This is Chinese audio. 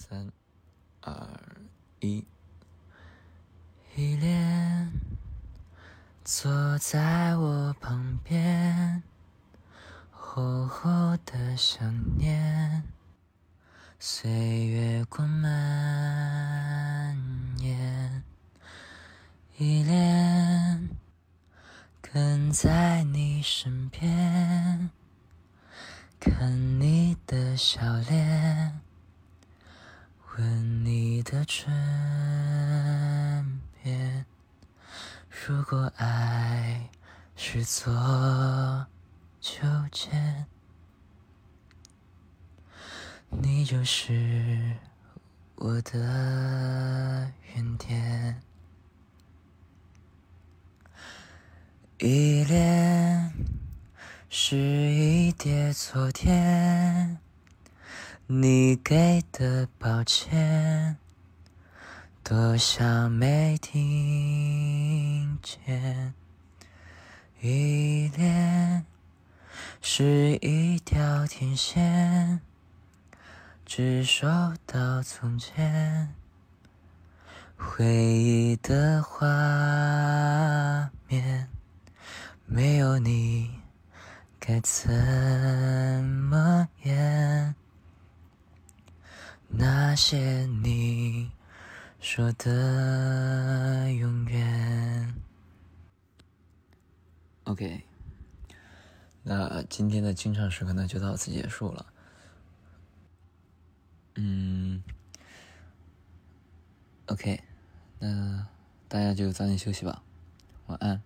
三、二、一。依恋坐在我旁边，厚厚的想念，岁月光蔓延。依恋跟在你身边，看你的笑脸。的唇边，如果爱是座秋千，你就是我的原点。依恋是一叠昨天。你给的抱歉，多想没听见。依恋是一条天线，只收到从前回忆的画面，没有你该怎么演？那些你说的永远。OK，那今天的清唱时刻呢就到此结束了。嗯，OK，那大家就早点休息吧，晚安。